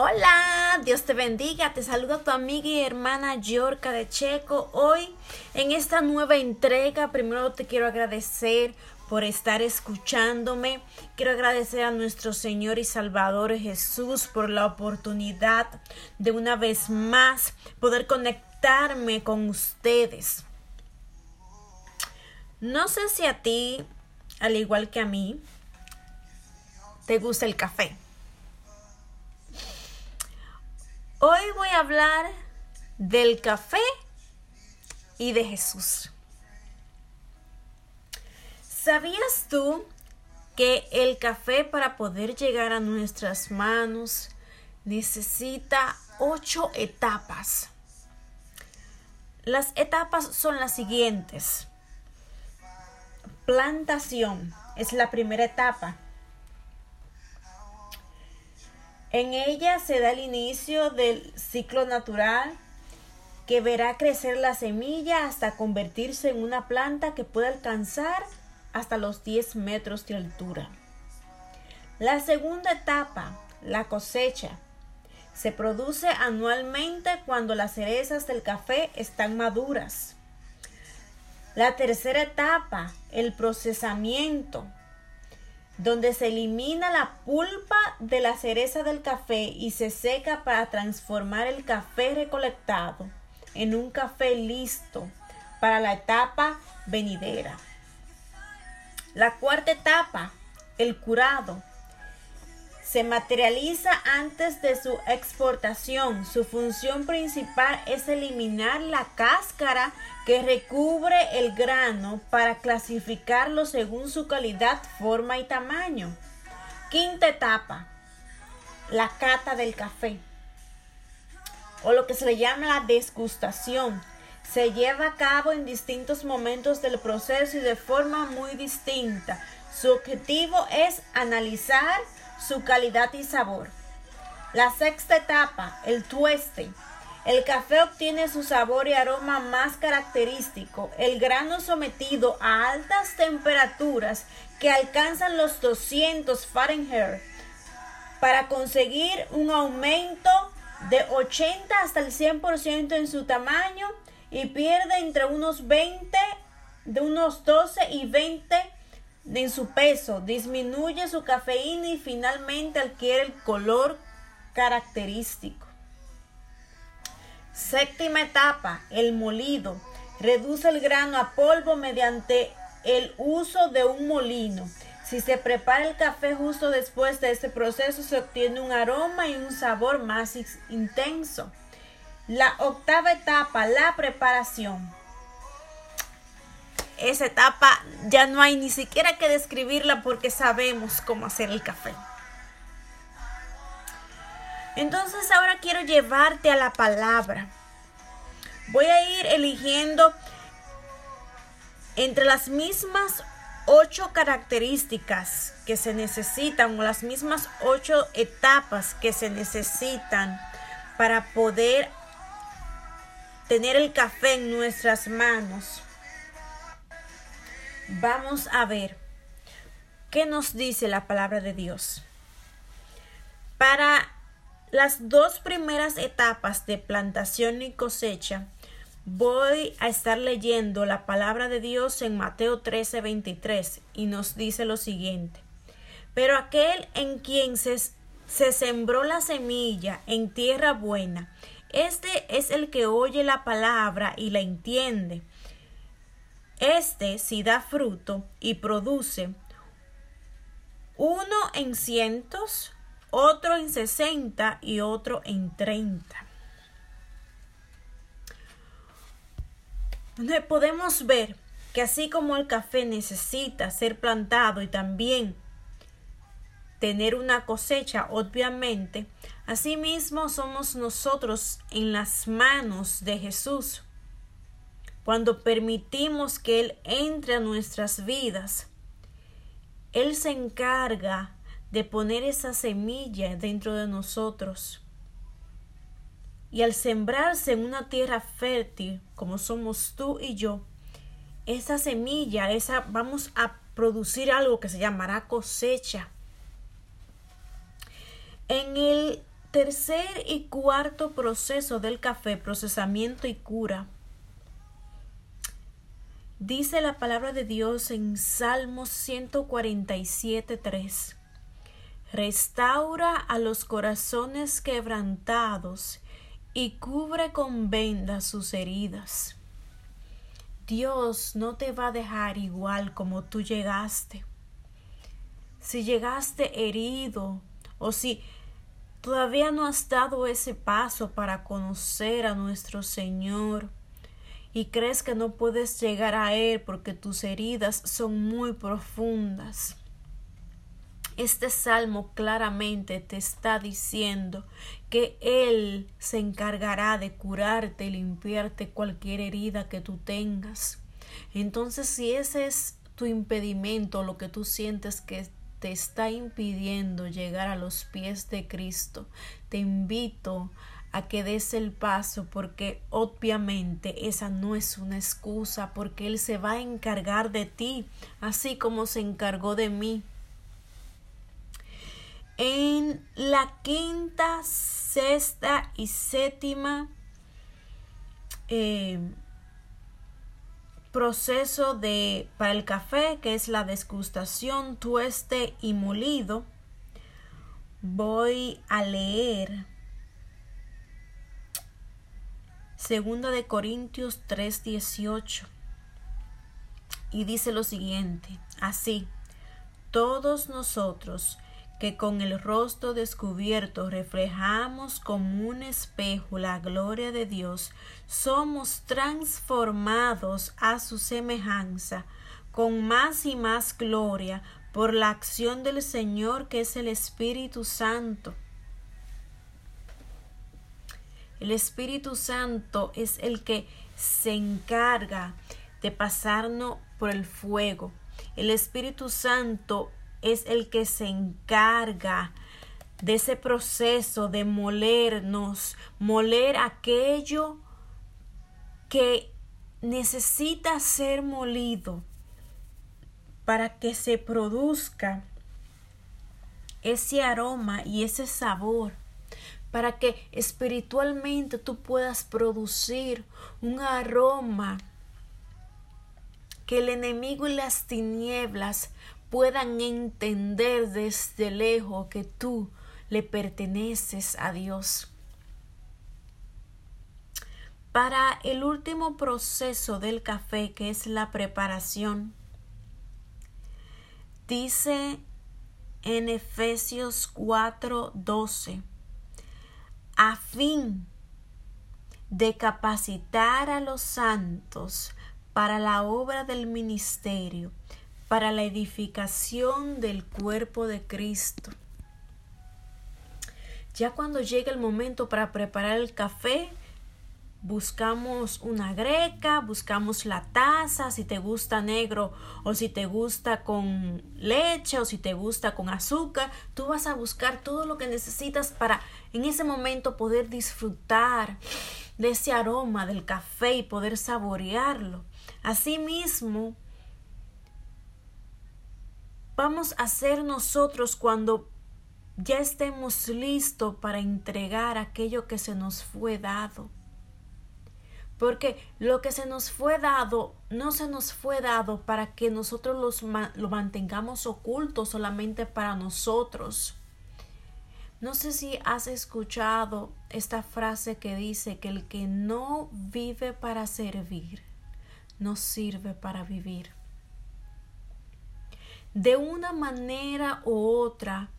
Hola, Dios te bendiga. Te saluda tu amiga y hermana Yorka de Checo. Hoy, en esta nueva entrega, primero te quiero agradecer por estar escuchándome. Quiero agradecer a nuestro Señor y Salvador Jesús por la oportunidad de una vez más poder conectarme con ustedes. No sé si a ti, al igual que a mí, te gusta el café. Hoy voy a hablar del café y de Jesús. ¿Sabías tú que el café para poder llegar a nuestras manos necesita ocho etapas? Las etapas son las siguientes. Plantación es la primera etapa. En ella se da el inicio del ciclo natural que verá crecer la semilla hasta convertirse en una planta que puede alcanzar hasta los 10 metros de altura. La segunda etapa, la cosecha, se produce anualmente cuando las cerezas del café están maduras. La tercera etapa, el procesamiento, donde se elimina la pulpa de la cereza del café y se seca para transformar el café recolectado en un café listo para la etapa venidera. La cuarta etapa, el curado, se materializa antes de su exportación. Su función principal es eliminar la cáscara que recubre el grano para clasificarlo según su calidad, forma y tamaño. Quinta etapa, la cata del café, o lo que se le llama la desgustación. Se lleva a cabo en distintos momentos del proceso y de forma muy distinta. Su objetivo es analizar su calidad y sabor. La sexta etapa, el tueste. El café obtiene su sabor y aroma más característico. El grano sometido a altas temperaturas que alcanzan los 200 Fahrenheit para conseguir un aumento de 80 hasta el 100% en su tamaño y pierde entre unos 20, de unos 12 y 20 en su peso, disminuye su cafeína y finalmente adquiere el color característico. Séptima etapa, el molido. Reduce el grano a polvo mediante el uso de un molino. Si se prepara el café justo después de este proceso, se obtiene un aroma y un sabor más intenso. La octava etapa, la preparación esa etapa ya no hay ni siquiera que describirla porque sabemos cómo hacer el café. Entonces ahora quiero llevarte a la palabra. Voy a ir eligiendo entre las mismas ocho características que se necesitan o las mismas ocho etapas que se necesitan para poder tener el café en nuestras manos vamos a ver qué nos dice la palabra de Dios. Para las dos primeras etapas de plantación y cosecha, voy a estar leyendo la palabra de Dios en Mateo 13, 23 y nos dice lo siguiente. Pero aquel en quien se, se sembró la semilla en tierra buena, este es el que oye la palabra y la entiende este si da fruto y produce uno en cientos, otro en sesenta y otro en treinta. Podemos ver que así como el café necesita ser plantado y también tener una cosecha, obviamente, asimismo somos nosotros en las manos de Jesús cuando permitimos que Él entre a nuestras vidas, Él se encarga de poner esa semilla dentro de nosotros. Y al sembrarse en una tierra fértil, como somos tú y yo, esa semilla, esa vamos a producir algo que se llamará cosecha. En el tercer y cuarto proceso del café, procesamiento y cura. Dice la palabra de Dios en Salmos 147.3. Restaura a los corazones quebrantados y cubre con vendas sus heridas. Dios no te va a dejar igual como tú llegaste. Si llegaste herido o si todavía no has dado ese paso para conocer a nuestro Señor y crees que no puedes llegar a Él porque tus heridas son muy profundas. Este salmo claramente te está diciendo que Él se encargará de curarte y limpiarte cualquier herida que tú tengas. Entonces, si ese es tu impedimento, lo que tú sientes que te está impidiendo llegar a los pies de Cristo, te invito a que des el paso porque obviamente esa no es una excusa porque Él se va a encargar de ti así como se encargó de mí. En la quinta, sexta y séptima eh, proceso de para el café, que es la desgustación, tueste y molido, voy a leer Segunda de Corintios 3:18 y dice lo siguiente, así, todos nosotros que con el rostro descubierto reflejamos como un espejo la gloria de Dios, somos transformados a su semejanza con más y más gloria por la acción del Señor que es el Espíritu Santo. El Espíritu Santo es el que se encarga de pasarnos por el fuego. El Espíritu Santo es el que se encarga de ese proceso de molernos, moler aquello que necesita ser molido para que se produzca ese aroma y ese sabor, para que espiritualmente tú puedas producir un aroma que el enemigo y las tinieblas puedan entender desde lejos que tú le perteneces a Dios. Para el último proceso del café, que es la preparación, dice en Efesios 4:12, a fin de capacitar a los santos para la obra del ministerio, para la edificación del cuerpo de Cristo. Ya cuando llega el momento para preparar el café, buscamos una greca, buscamos la taza, si te gusta negro o si te gusta con leche o si te gusta con azúcar, tú vas a buscar todo lo que necesitas para en ese momento poder disfrutar de ese aroma del café y poder saborearlo. Asimismo, vamos a ser nosotros cuando ya estemos listos para entregar aquello que se nos fue dado. Porque lo que se nos fue dado no se nos fue dado para que nosotros lo mantengamos oculto solamente para nosotros. No sé si has escuchado esta frase que dice que el que no vive para servir, no sirve para vivir de una manera u otra,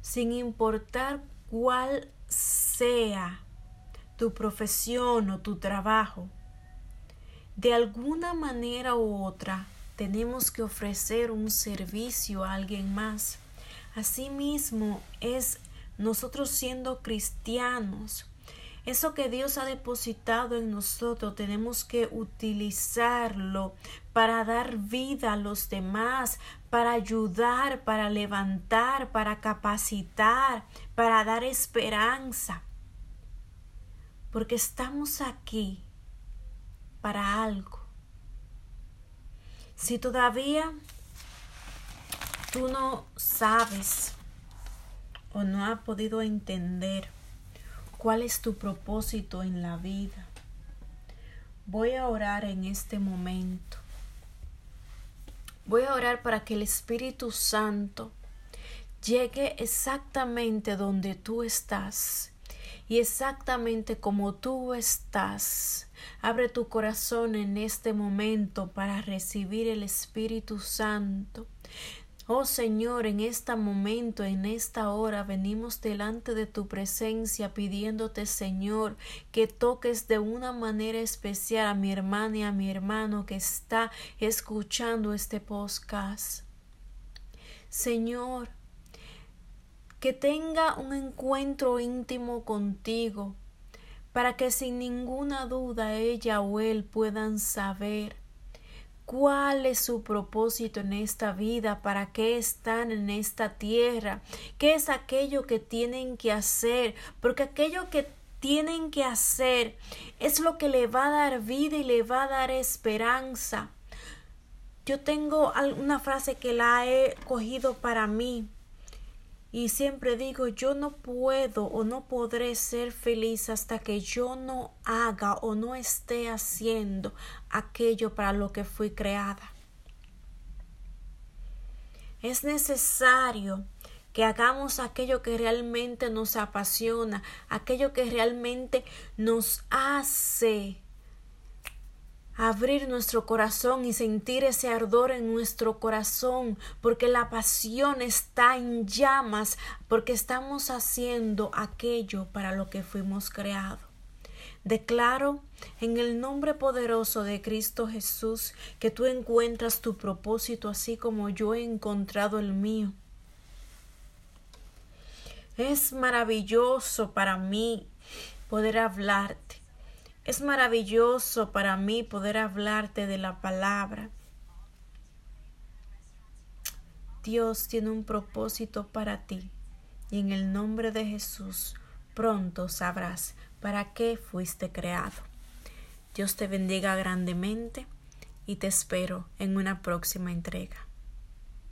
sin importar cuál sea tu profesión o tu trabajo, de alguna manera u otra tenemos que ofrecer un servicio a alguien más. Asimismo es nosotros siendo cristianos, eso que Dios ha depositado en nosotros tenemos que utilizarlo para dar vida a los demás, para ayudar, para levantar, para capacitar, para dar esperanza. Porque estamos aquí para algo. Si todavía tú no sabes o no has podido entender cuál es tu propósito en la vida. Voy a orar en este momento. Voy a orar para que el Espíritu Santo llegue exactamente donde tú estás y exactamente como tú estás. Abre tu corazón en este momento para recibir el Espíritu Santo. Oh Señor, en este momento, en esta hora, venimos delante de tu presencia pidiéndote, Señor, que toques de una manera especial a mi hermana y a mi hermano que está escuchando este podcast. Señor, que tenga un encuentro íntimo contigo, para que sin ninguna duda ella o él puedan saber cuál es su propósito en esta vida, para qué están en esta tierra, qué es aquello que tienen que hacer, porque aquello que tienen que hacer es lo que le va a dar vida y le va a dar esperanza. Yo tengo una frase que la he cogido para mí y siempre digo, yo no puedo o no podré ser feliz hasta que yo no haga o no esté haciendo aquello para lo que fui creada. Es necesario que hagamos aquello que realmente nos apasiona, aquello que realmente nos hace abrir nuestro corazón y sentir ese ardor en nuestro corazón, porque la pasión está en llamas, porque estamos haciendo aquello para lo que fuimos creados. Declaro en el nombre poderoso de Cristo Jesús que tú encuentras tu propósito así como yo he encontrado el mío. Es maravilloso para mí poder hablarte. Es maravilloso para mí poder hablarte de la palabra. Dios tiene un propósito para ti y en el nombre de Jesús pronto sabrás para qué fuiste creado. Dios te bendiga grandemente y te espero en una próxima entrega.